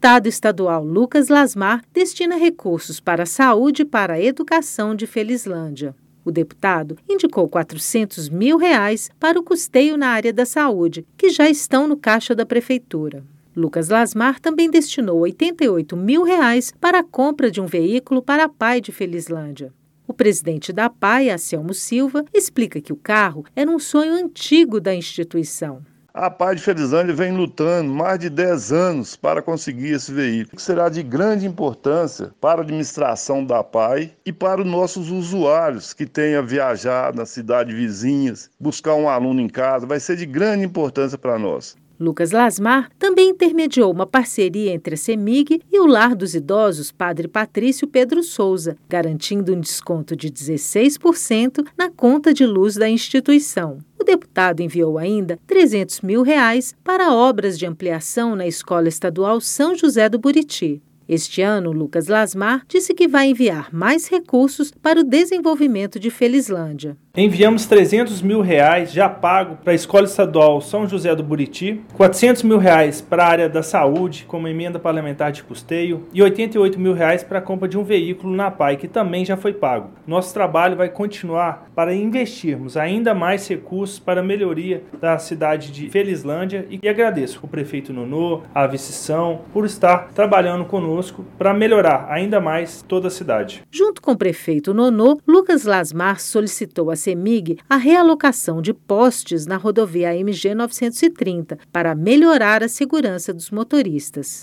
deputado estadual Lucas Lasmar destina recursos para a saúde e para a educação de Felizlândia. O deputado indicou 400 mil reais para o custeio na área da saúde, que já estão no caixa da prefeitura. Lucas Lasmar também destinou 88 mil reais para a compra de um veículo para a PAI de Felizlândia. O presidente da PAI, Anselmo Silva, explica que o carro era um sonho antigo da instituição. A PAI de Felizândia vem lutando mais de 10 anos para conseguir esse veículo, que será de grande importância para a administração da PAI e para os nossos usuários que tenham viajado nas cidades vizinhas, buscar um aluno em casa, vai ser de grande importância para nós. Lucas Lasmar também intermediou uma parceria entre a CEMIG e o Lar dos Idosos Padre Patrício Pedro Souza, garantindo um desconto de 16% na conta de luz da instituição. Deputado enviou ainda 300 mil reais para obras de ampliação na Escola Estadual São José do Buriti. Este ano, Lucas Lasmar disse que vai enviar mais recursos para o desenvolvimento de Felizlândia. Enviamos 300 mil reais já pago para a Escola Estadual São José do Buriti, 400 mil reais para a área da saúde, como emenda parlamentar de custeio, e 88 mil reais para a compra de um veículo na PAI, que também já foi pago. Nosso trabalho vai continuar para investirmos ainda mais recursos para a melhoria da cidade de Felizlândia e agradeço o prefeito Nonô, a vice-são, por estar trabalhando conosco para melhorar ainda mais toda a cidade. Junto com o prefeito Nonô, Lucas Lasmar solicitou a CEMIG a realocação de postes na rodovia MG 930 para melhorar a segurança dos motoristas.